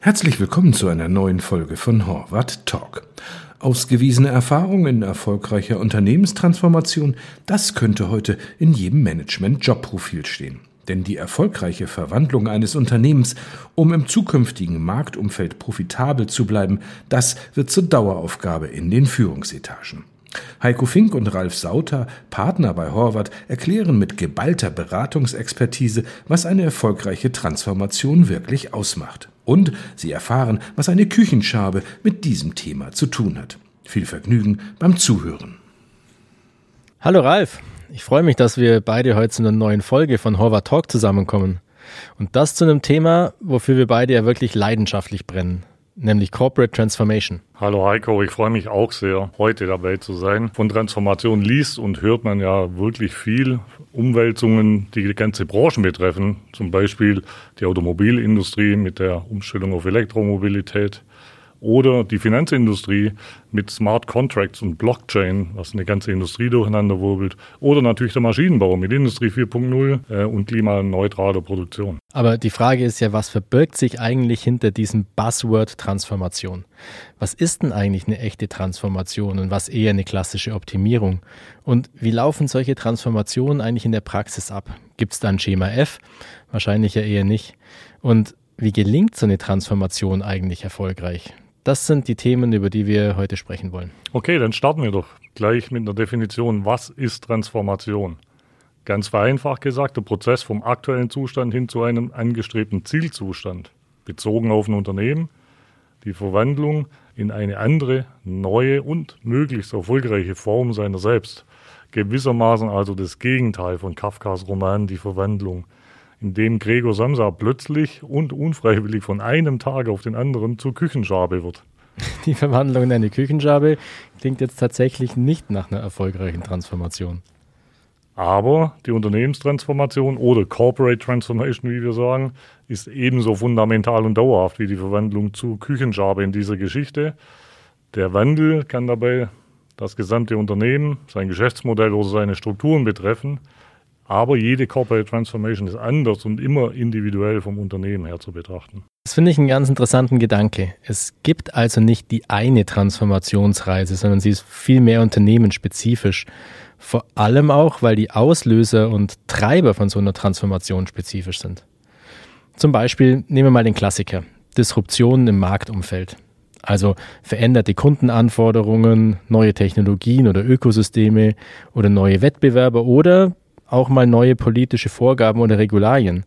Herzlich willkommen zu einer neuen Folge von Horvath Talk. Ausgewiesene Erfahrung in erfolgreicher Unternehmenstransformation, das könnte heute in jedem Management-Jobprofil stehen. Denn die erfolgreiche Verwandlung eines Unternehmens, um im zukünftigen Marktumfeld profitabel zu bleiben, das wird zur Daueraufgabe in den Führungsetagen. Heiko Fink und Ralf Sauter, Partner bei Horvath, erklären mit geballter Beratungsexpertise, was eine erfolgreiche Transformation wirklich ausmacht. Und sie erfahren, was eine Küchenschabe mit diesem Thema zu tun hat. Viel Vergnügen beim Zuhören. Hallo Ralf, ich freue mich, dass wir beide heute zu einer neuen Folge von Horvath Talk zusammenkommen. Und das zu einem Thema, wofür wir beide ja wirklich leidenschaftlich brennen nämlich Corporate Transformation. Hallo Heiko, ich freue mich auch sehr, heute dabei zu sein. Von Transformation liest und hört man ja wirklich viel. Umwälzungen, die die ganze Branche betreffen, zum Beispiel die Automobilindustrie mit der Umstellung auf Elektromobilität, oder die Finanzindustrie mit Smart Contracts und Blockchain, was eine ganze Industrie durcheinander wirbelt. Oder natürlich der Maschinenbau mit Industrie 4.0 äh, und klimaneutraler Produktion. Aber die Frage ist ja, was verbirgt sich eigentlich hinter diesem Buzzword Transformation? Was ist denn eigentlich eine echte Transformation und was eher eine klassische Optimierung? Und wie laufen solche Transformationen eigentlich in der Praxis ab? Gibt es da ein Schema F? Wahrscheinlich ja eher nicht. Und wie gelingt so eine Transformation eigentlich erfolgreich? Das sind die Themen, über die wir heute sprechen wollen. Okay, dann starten wir doch gleich mit einer Definition. Was ist Transformation? Ganz vereinfacht gesagt, der Prozess vom aktuellen Zustand hin zu einem angestrebten Zielzustand, bezogen auf ein Unternehmen, die Verwandlung in eine andere, neue und möglichst erfolgreiche Form seiner selbst. Gewissermaßen also das Gegenteil von Kafkas Roman Die Verwandlung in dem Gregor Samsa plötzlich und unfreiwillig von einem Tag auf den anderen zur Küchenschabe wird. Die Verwandlung in eine Küchenschabe klingt jetzt tatsächlich nicht nach einer erfolgreichen Transformation. Aber die Unternehmenstransformation oder Corporate Transformation, wie wir sagen, ist ebenso fundamental und dauerhaft wie die Verwandlung zur Küchenschabe in dieser Geschichte. Der Wandel kann dabei das gesamte Unternehmen, sein Geschäftsmodell oder seine Strukturen betreffen. Aber jede Corporate Transformation ist anders und immer individuell vom Unternehmen her zu betrachten. Das finde ich einen ganz interessanten Gedanke. Es gibt also nicht die eine Transformationsreise, sondern sie ist viel mehr unternehmensspezifisch. Vor allem auch, weil die Auslöser und Treiber von so einer Transformation spezifisch sind. Zum Beispiel nehmen wir mal den Klassiker. Disruptionen im Marktumfeld. Also veränderte Kundenanforderungen, neue Technologien oder Ökosysteme oder neue Wettbewerber oder auch mal neue politische Vorgaben oder Regularien.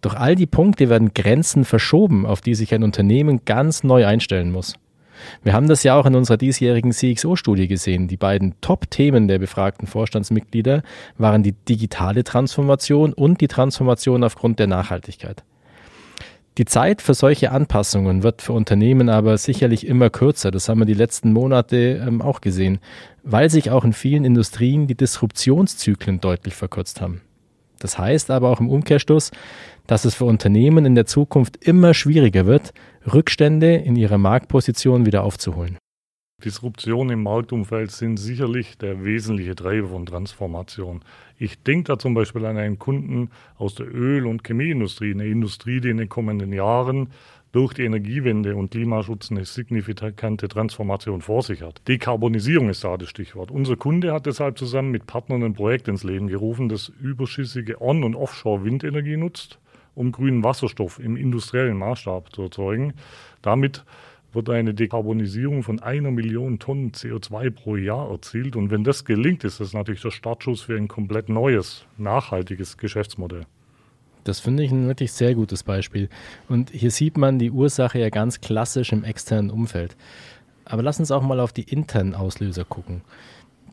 Doch all die Punkte werden Grenzen verschoben, auf die sich ein Unternehmen ganz neu einstellen muss. Wir haben das ja auch in unserer diesjährigen CXO-Studie gesehen. Die beiden Top-Themen der befragten Vorstandsmitglieder waren die digitale Transformation und die Transformation aufgrund der Nachhaltigkeit. Die Zeit für solche Anpassungen wird für Unternehmen aber sicherlich immer kürzer. Das haben wir die letzten Monate ähm, auch gesehen, weil sich auch in vielen Industrien die Disruptionszyklen deutlich verkürzt haben. Das heißt aber auch im Umkehrschluss, dass es für Unternehmen in der Zukunft immer schwieriger wird, Rückstände in ihrer Marktposition wieder aufzuholen. Disruptionen im Marktumfeld sind sicherlich der wesentliche Treiber von Transformation. Ich denke da zum Beispiel an einen Kunden aus der Öl- und Chemieindustrie, eine Industrie, die in den kommenden Jahren durch die Energiewende und Klimaschutz eine signifikante Transformation vor sich hat. Dekarbonisierung ist da das Stichwort. Unser Kunde hat deshalb zusammen mit Partnern ein Projekt ins Leben gerufen, das überschüssige On- und Offshore-Windenergie nutzt, um grünen Wasserstoff im industriellen Maßstab zu erzeugen. Damit wird eine Dekarbonisierung von einer Million Tonnen CO2 pro Jahr erzielt. Und wenn das gelingt, ist das natürlich der Startschuss für ein komplett neues, nachhaltiges Geschäftsmodell. Das finde ich ein wirklich sehr gutes Beispiel. Und hier sieht man die Ursache ja ganz klassisch im externen Umfeld. Aber lass uns auch mal auf die internen Auslöser gucken.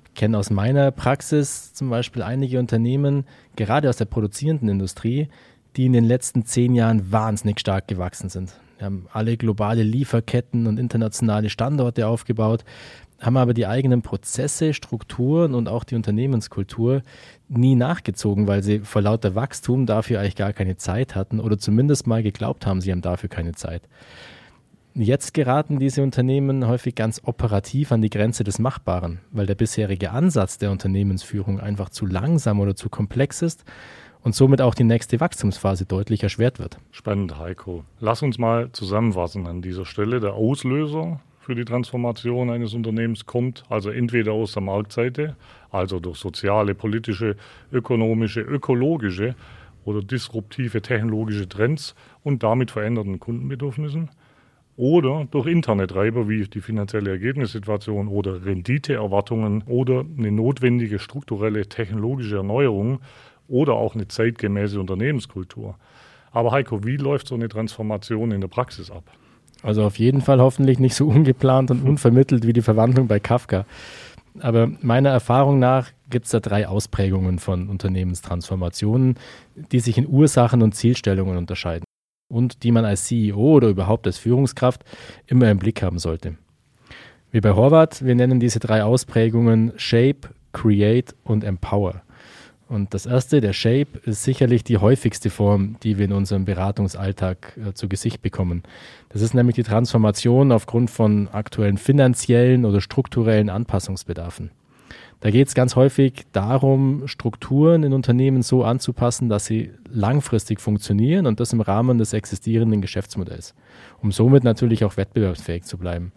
Ich kenne aus meiner Praxis zum Beispiel einige Unternehmen, gerade aus der produzierenden Industrie, die in den letzten zehn Jahren wahnsinnig stark gewachsen sind. Wir haben alle globale Lieferketten und internationale Standorte aufgebaut, haben aber die eigenen Prozesse, Strukturen und auch die Unternehmenskultur nie nachgezogen, weil sie vor lauter Wachstum dafür eigentlich gar keine Zeit hatten oder zumindest mal geglaubt haben, sie haben dafür keine Zeit. Jetzt geraten diese Unternehmen häufig ganz operativ an die Grenze des Machbaren, weil der bisherige Ansatz der Unternehmensführung einfach zu langsam oder zu komplex ist und somit auch die nächste Wachstumsphase deutlich erschwert wird. Spannend, Heiko. Lass uns mal zusammenfassen an dieser Stelle. Der Auslöser für die Transformation eines Unternehmens kommt also entweder aus der Marktseite, also durch soziale, politische, ökonomische, ökologische oder disruptive technologische Trends und damit veränderten Kundenbedürfnissen oder durch interne Treiber wie die finanzielle Ergebnissituation oder Renditeerwartungen oder eine notwendige strukturelle technologische Erneuerung oder auch eine zeitgemäße Unternehmenskultur. Aber Heiko, wie läuft so eine Transformation in der Praxis ab? Also auf jeden Fall hoffentlich nicht so ungeplant und unvermittelt wie die Verwandlung bei Kafka. Aber meiner Erfahrung nach gibt es da drei Ausprägungen von Unternehmenstransformationen, die sich in Ursachen und Zielstellungen unterscheiden und die man als CEO oder überhaupt als Führungskraft immer im Blick haben sollte. Wie bei Horvath, wir nennen diese drei Ausprägungen Shape, Create und Empower. Und das erste, der Shape, ist sicherlich die häufigste Form, die wir in unserem Beratungsalltag äh, zu Gesicht bekommen. Das ist nämlich die Transformation aufgrund von aktuellen finanziellen oder strukturellen Anpassungsbedarfen. Da geht es ganz häufig darum, Strukturen in Unternehmen so anzupassen, dass sie langfristig funktionieren und das im Rahmen des existierenden Geschäftsmodells, um somit natürlich auch wettbewerbsfähig zu bleiben.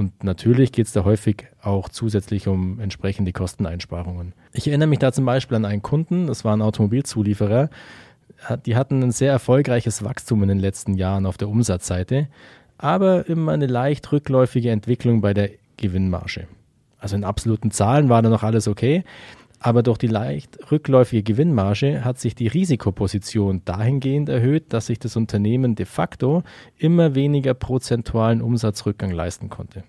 Und natürlich geht es da häufig auch zusätzlich um entsprechende Kosteneinsparungen. Ich erinnere mich da zum Beispiel an einen Kunden, das war ein Automobilzulieferer, die hatten ein sehr erfolgreiches Wachstum in den letzten Jahren auf der Umsatzseite, aber immer eine leicht rückläufige Entwicklung bei der Gewinnmarge. Also in absoluten Zahlen war da noch alles okay, aber durch die leicht rückläufige Gewinnmarge hat sich die Risikoposition dahingehend erhöht, dass sich das Unternehmen de facto immer weniger prozentualen Umsatzrückgang leisten konnte.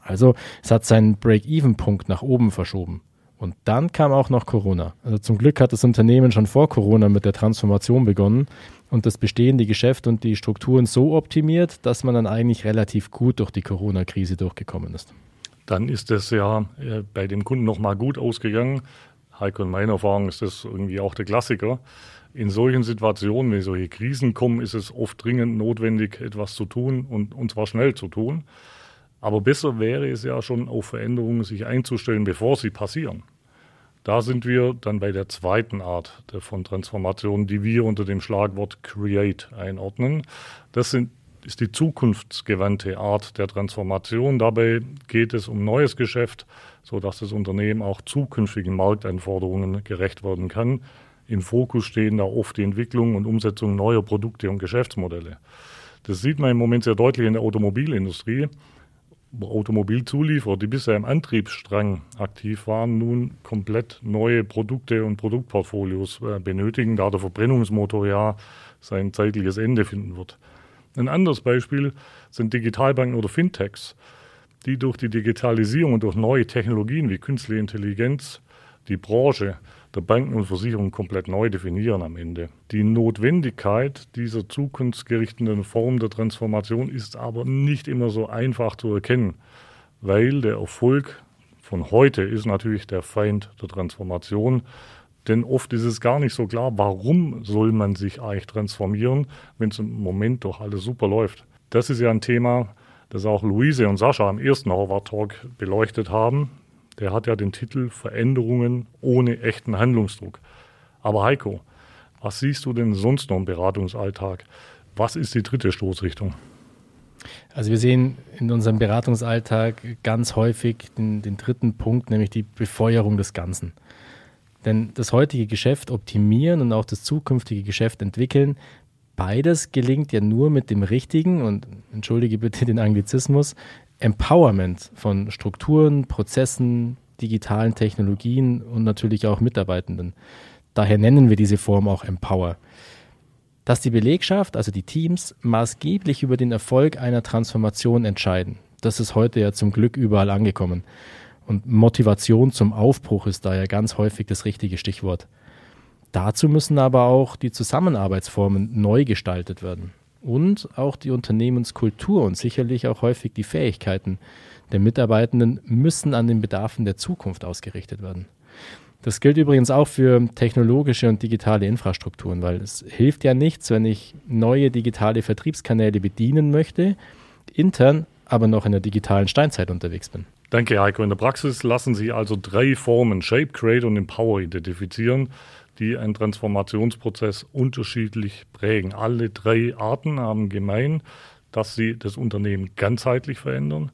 Also es hat seinen Break-Even-Punkt nach oben verschoben. Und dann kam auch noch Corona. Also zum Glück hat das Unternehmen schon vor Corona mit der Transformation begonnen und das bestehende Geschäft und die Strukturen so optimiert, dass man dann eigentlich relativ gut durch die Corona-Krise durchgekommen ist. Dann ist es ja äh, bei dem Kunden nochmal gut ausgegangen. Heiko, in meiner Erfahrung ist das irgendwie auch der Klassiker. In solchen Situationen, wenn solche Krisen kommen, ist es oft dringend notwendig, etwas zu tun und, und zwar schnell zu tun. Aber besser wäre es ja schon, auf Veränderungen sich einzustellen, bevor sie passieren. Da sind wir dann bei der zweiten Art von Transformation, die wir unter dem Schlagwort Create einordnen. Das sind, ist die zukunftsgewandte Art der Transformation. Dabei geht es um neues Geschäft, sodass das Unternehmen auch zukünftigen Marktanforderungen gerecht werden kann. Im Fokus stehen da oft die Entwicklung und Umsetzung neuer Produkte und Geschäftsmodelle. Das sieht man im Moment sehr deutlich in der Automobilindustrie. Automobilzulieferer, die bisher im Antriebsstrang aktiv waren, nun komplett neue Produkte und Produktportfolios äh, benötigen, da der Verbrennungsmotor ja sein zeitliches Ende finden wird. Ein anderes Beispiel sind Digitalbanken oder Fintechs die durch die Digitalisierung und durch neue Technologien wie künstliche Intelligenz die Branche der Banken und Versicherungen komplett neu definieren am Ende. Die Notwendigkeit dieser zukunftsgerichteten Form der Transformation ist aber nicht immer so einfach zu erkennen, weil der Erfolg von heute ist natürlich der Feind der Transformation. Denn oft ist es gar nicht so klar, warum soll man sich eigentlich transformieren, wenn es im Moment doch alles super läuft. Das ist ja ein Thema, das auch Luise und Sascha im ersten Harvard Talk beleuchtet haben. Der hat ja den Titel Veränderungen ohne echten Handlungsdruck. Aber Heiko, was siehst du denn sonst noch im Beratungsalltag? Was ist die dritte Stoßrichtung? Also wir sehen in unserem Beratungsalltag ganz häufig den, den dritten Punkt, nämlich die Befeuerung des Ganzen. Denn das heutige Geschäft optimieren und auch das zukünftige Geschäft entwickeln beides gelingt ja nur mit dem richtigen, und entschuldige bitte den Anglizismus, Empowerment von Strukturen, Prozessen, digitalen Technologien und natürlich auch Mitarbeitenden. Daher nennen wir diese Form auch Empower. Dass die Belegschaft, also die Teams, maßgeblich über den Erfolg einer Transformation entscheiden. Das ist heute ja zum Glück überall angekommen. Und Motivation zum Aufbruch ist da ja ganz häufig das richtige Stichwort. Dazu müssen aber auch die Zusammenarbeitsformen neu gestaltet werden und auch die Unternehmenskultur und sicherlich auch häufig die Fähigkeiten der Mitarbeitenden müssen an den Bedarfen der Zukunft ausgerichtet werden. Das gilt übrigens auch für technologische und digitale Infrastrukturen, weil es hilft ja nichts, wenn ich neue digitale Vertriebskanäle bedienen möchte, intern aber noch in der digitalen Steinzeit unterwegs bin. Danke, Heiko. In der Praxis lassen sich also drei Formen Shape, Create und Empower identifizieren die einen Transformationsprozess unterschiedlich prägen. Alle drei Arten haben gemein, dass sie das Unternehmen ganzheitlich verändern,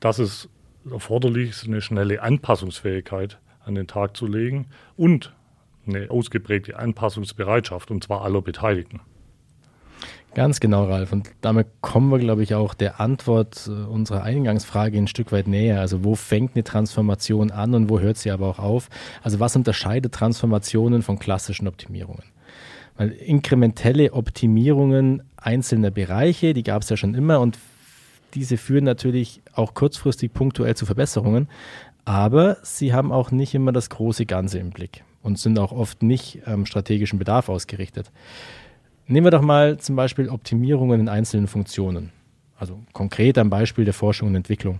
dass es erforderlich ist, eine schnelle Anpassungsfähigkeit an den Tag zu legen und eine ausgeprägte Anpassungsbereitschaft, und zwar aller Beteiligten. Ganz genau, Ralf. Und damit kommen wir, glaube ich, auch der Antwort äh, unserer Eingangsfrage ein Stück weit näher. Also wo fängt eine Transformation an und wo hört sie aber auch auf? Also was unterscheidet Transformationen von klassischen Optimierungen? Weil inkrementelle Optimierungen einzelner Bereiche, die gab es ja schon immer und diese führen natürlich auch kurzfristig punktuell zu Verbesserungen, aber sie haben auch nicht immer das große Ganze im Blick und sind auch oft nicht am strategischen Bedarf ausgerichtet. Nehmen wir doch mal zum Beispiel Optimierungen in einzelnen Funktionen. Also konkret am Beispiel der Forschung und Entwicklung.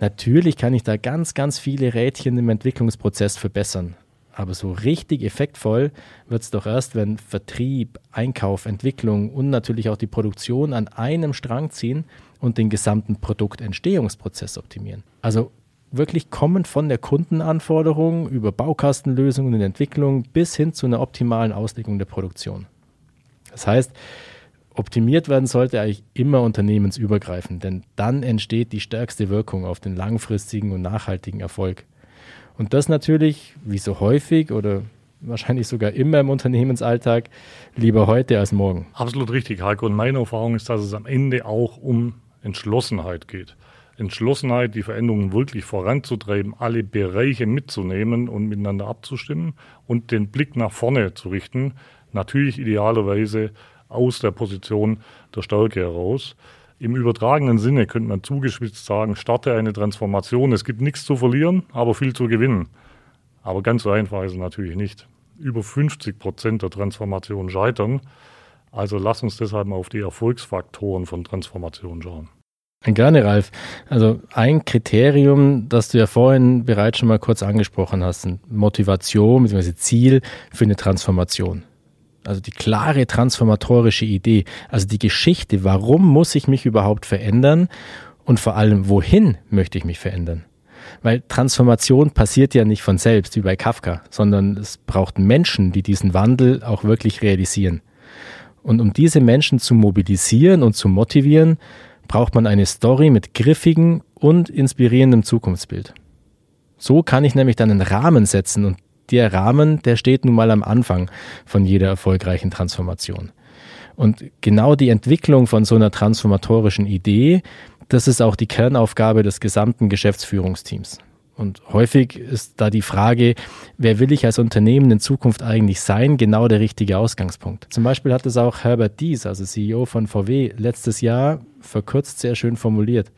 Natürlich kann ich da ganz, ganz viele Rädchen im Entwicklungsprozess verbessern. Aber so richtig effektvoll wird es doch erst, wenn Vertrieb, Einkauf, Entwicklung und natürlich auch die Produktion an einem Strang ziehen und den gesamten Produktentstehungsprozess optimieren. Also wirklich kommend von der Kundenanforderung über Baukastenlösungen und Entwicklung bis hin zu einer optimalen Auslegung der Produktion. Das heißt, optimiert werden sollte eigentlich immer unternehmensübergreifend, denn dann entsteht die stärkste Wirkung auf den langfristigen und nachhaltigen Erfolg. Und das natürlich, wie so häufig oder wahrscheinlich sogar immer im Unternehmensalltag, lieber heute als morgen. Absolut richtig, Heiko. Und meine Erfahrung ist, dass es am Ende auch um Entschlossenheit geht. Entschlossenheit, die Veränderungen wirklich voranzutreiben, alle Bereiche mitzunehmen und miteinander abzustimmen und den Blick nach vorne zu richten, natürlich idealerweise aus der Position der Stärke heraus. Im übertragenen Sinne könnte man zugespitzt sagen, starte eine Transformation. Es gibt nichts zu verlieren, aber viel zu gewinnen. Aber ganz so einfach ist es natürlich nicht. Über 50 Prozent der Transformation scheitern. Also lass uns deshalb mal auf die Erfolgsfaktoren von Transformation schauen. Gerne, Ralf. Also ein Kriterium, das du ja vorhin bereits schon mal kurz angesprochen hast, Motivation bzw. Ziel für eine Transformation. Also die klare transformatorische Idee, also die Geschichte, warum muss ich mich überhaupt verändern und vor allem, wohin möchte ich mich verändern? Weil Transformation passiert ja nicht von selbst wie bei Kafka, sondern es braucht Menschen, die diesen Wandel auch wirklich realisieren. Und um diese Menschen zu mobilisieren und zu motivieren, braucht man eine Story mit griffigem und inspirierendem Zukunftsbild. So kann ich nämlich dann einen Rahmen setzen und der Rahmen, der steht nun mal am Anfang von jeder erfolgreichen Transformation. Und genau die Entwicklung von so einer transformatorischen Idee, das ist auch die Kernaufgabe des gesamten Geschäftsführungsteams. Und häufig ist da die Frage, wer will ich als Unternehmen in Zukunft eigentlich sein, genau der richtige Ausgangspunkt. Zum Beispiel hat es auch Herbert Dies, also CEO von VW, letztes Jahr verkürzt sehr schön formuliert.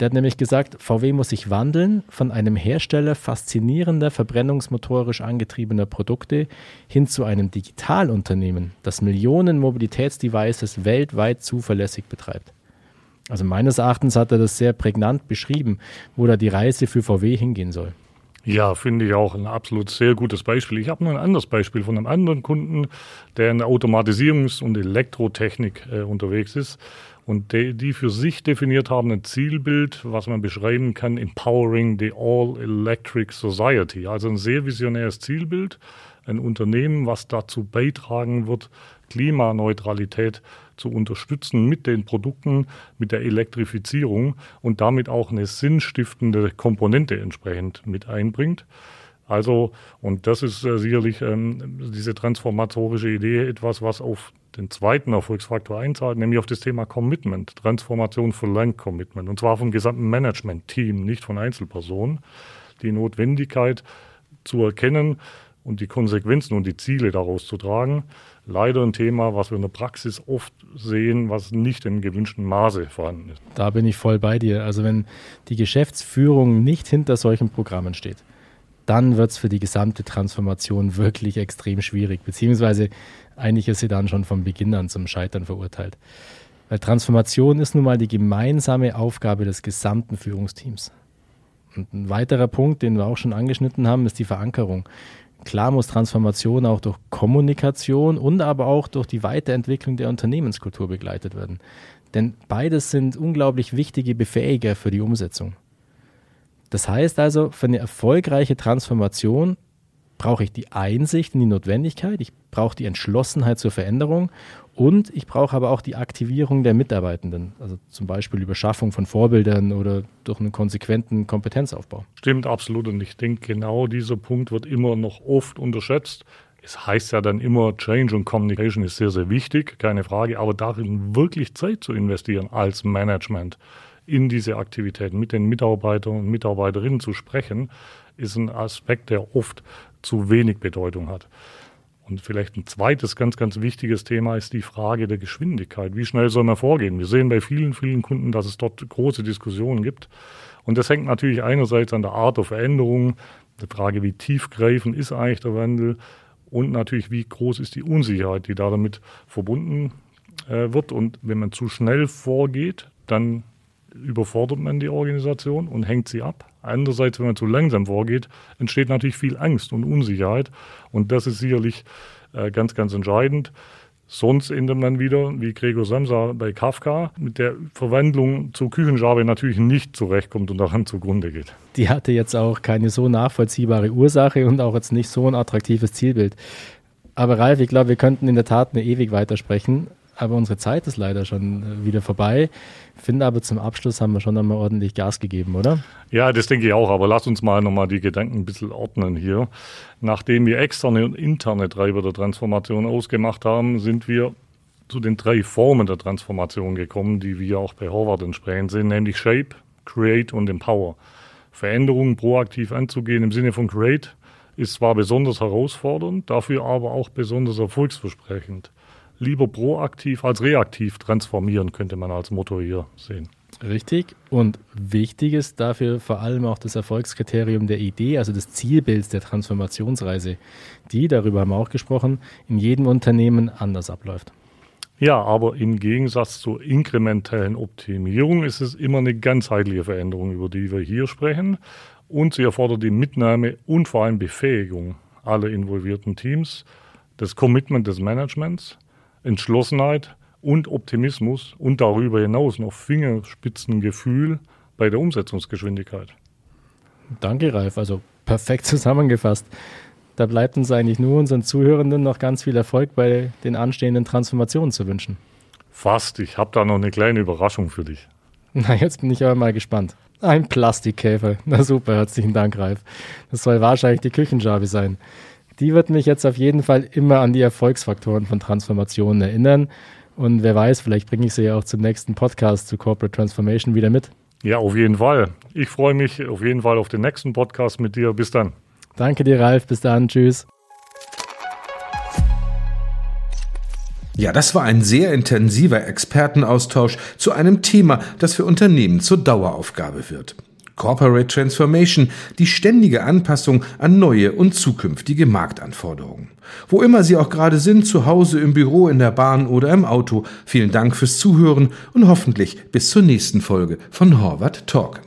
Der hat nämlich gesagt, VW muss sich wandeln von einem Hersteller faszinierender verbrennungsmotorisch angetriebener Produkte hin zu einem Digitalunternehmen, das Millionen Mobilitätsdevices weltweit zuverlässig betreibt. Also meines Erachtens hat er das sehr prägnant beschrieben, wo da die Reise für VW hingehen soll. Ja, finde ich auch ein absolut sehr gutes Beispiel. Ich habe noch ein anderes Beispiel von einem anderen Kunden, der in der Automatisierungs- und Elektrotechnik äh, unterwegs ist und die, die für sich definiert haben ein Zielbild, was man beschreiben kann, Empowering the All-Electric Society. Also ein sehr visionäres Zielbild, ein Unternehmen, was dazu beitragen wird, Klimaneutralität zu unterstützen mit den Produkten, mit der Elektrifizierung und damit auch eine sinnstiftende Komponente entsprechend mit einbringt. Also, und das ist äh, sicherlich ähm, diese transformatorische Idee etwas, was auf den zweiten Erfolgsfaktor einzahlt, nämlich auf das Thema Commitment. Transformation verlangt Commitment. Und zwar vom gesamten Management-Team, nicht von Einzelpersonen. Die Notwendigkeit zu erkennen und die Konsequenzen und die Ziele daraus zu tragen. Leider ein Thema, was wir in der Praxis oft sehen, was nicht im gewünschten Maße vorhanden ist. Da bin ich voll bei dir. Also wenn die Geschäftsführung nicht hinter solchen Programmen steht, dann wird es für die gesamte Transformation wirklich extrem schwierig, beziehungsweise eigentlich ist sie dann schon von Beginn an zum Scheitern verurteilt. Weil Transformation ist nun mal die gemeinsame Aufgabe des gesamten Führungsteams. Und ein weiterer Punkt, den wir auch schon angeschnitten haben, ist die Verankerung. Klar muss Transformation auch durch Kommunikation und aber auch durch die Weiterentwicklung der Unternehmenskultur begleitet werden. Denn beides sind unglaublich wichtige Befähiger für die Umsetzung. Das heißt also, für eine erfolgreiche Transformation brauche ich die Einsicht in die Notwendigkeit, ich brauche die Entschlossenheit zur Veränderung und ich brauche aber auch die Aktivierung der Mitarbeitenden, also zum Beispiel über Schaffung von Vorbildern oder durch einen konsequenten Kompetenzaufbau. Stimmt absolut und ich denke, genau dieser Punkt wird immer noch oft unterschätzt. Es heißt ja dann immer, Change und Communication ist sehr, sehr wichtig, keine Frage, aber darin wirklich Zeit zu investieren als Management in diese Aktivitäten, mit den Mitarbeitern und Mitarbeiterinnen zu sprechen, ist ein Aspekt, der oft zu wenig Bedeutung hat. Und vielleicht ein zweites ganz, ganz wichtiges Thema ist die Frage der Geschwindigkeit. Wie schnell soll man vorgehen? Wir sehen bei vielen, vielen Kunden, dass es dort große Diskussionen gibt. Und das hängt natürlich einerseits an der Art der Veränderung, der Frage, wie tiefgreifend ist eigentlich der Wandel und natürlich, wie groß ist die Unsicherheit, die da damit verbunden äh, wird. Und wenn man zu schnell vorgeht, dann überfordert man die Organisation und hängt sie ab. Andererseits, wenn man zu langsam vorgeht, entsteht natürlich viel Angst und Unsicherheit. Und das ist sicherlich äh, ganz, ganz entscheidend. Sonst endet man wieder, wie Gregor Samsa bei Kafka, mit der Verwandlung zur Küchenschabe natürlich nicht zurechtkommt und daran zugrunde geht. Die hatte jetzt auch keine so nachvollziehbare Ursache und auch jetzt nicht so ein attraktives Zielbild. Aber Ralf, ich glaube, wir könnten in der Tat eine ewig weitersprechen aber unsere Zeit ist leider schon äh, wieder vorbei. Finde aber zum Abschluss haben wir schon einmal ordentlich Gas gegeben, oder? Ja, das denke ich auch. Aber lass uns mal nochmal die Gedanken ein bisschen ordnen hier. Nachdem wir externe und interne Treiber der Transformation ausgemacht haben, sind wir zu den drei Formen der Transformation gekommen, die wir auch bei Horvath entsprechend sehen, nämlich Shape, Create und Empower. Veränderungen proaktiv anzugehen im Sinne von Create ist zwar besonders herausfordernd, dafür aber auch besonders erfolgsversprechend lieber proaktiv als reaktiv transformieren, könnte man als Motto hier sehen. Richtig. Und wichtig ist dafür vor allem auch das Erfolgskriterium der Idee, also des Zielbilds der Transformationsreise, die, darüber haben wir auch gesprochen, in jedem Unternehmen anders abläuft. Ja, aber im Gegensatz zur inkrementellen Optimierung ist es immer eine ganzheitliche Veränderung, über die wir hier sprechen. Und sie erfordert die Mitnahme und vor allem Befähigung aller involvierten Teams, das Commitment des Managements, Entschlossenheit und Optimismus und darüber hinaus noch Fingerspitzengefühl bei der Umsetzungsgeschwindigkeit. Danke, Ralf. Also perfekt zusammengefasst. Da bleibt uns eigentlich nur unseren Zuhörenden noch ganz viel Erfolg bei den anstehenden Transformationen zu wünschen. Fast. Ich habe da noch eine kleine Überraschung für dich. Na, jetzt bin ich aber mal gespannt. Ein Plastikkäfer. Na super, herzlichen Dank, Ralf. Das soll wahrscheinlich die Küchenschabe sein die wird mich jetzt auf jeden Fall immer an die Erfolgsfaktoren von Transformationen erinnern. Und wer weiß, vielleicht bringe ich sie ja auch zum nächsten Podcast zu Corporate Transformation wieder mit. Ja, auf jeden Fall. Ich freue mich auf jeden Fall auf den nächsten Podcast mit dir. Bis dann. Danke dir, Ralf. Bis dann. Tschüss. Ja, das war ein sehr intensiver Expertenaustausch zu einem Thema, das für Unternehmen zur Daueraufgabe wird. Corporate Transformation, die ständige Anpassung an neue und zukünftige Marktanforderungen. Wo immer Sie auch gerade sind, zu Hause, im Büro, in der Bahn oder im Auto, vielen Dank fürs Zuhören und hoffentlich bis zur nächsten Folge von Horvath Talk.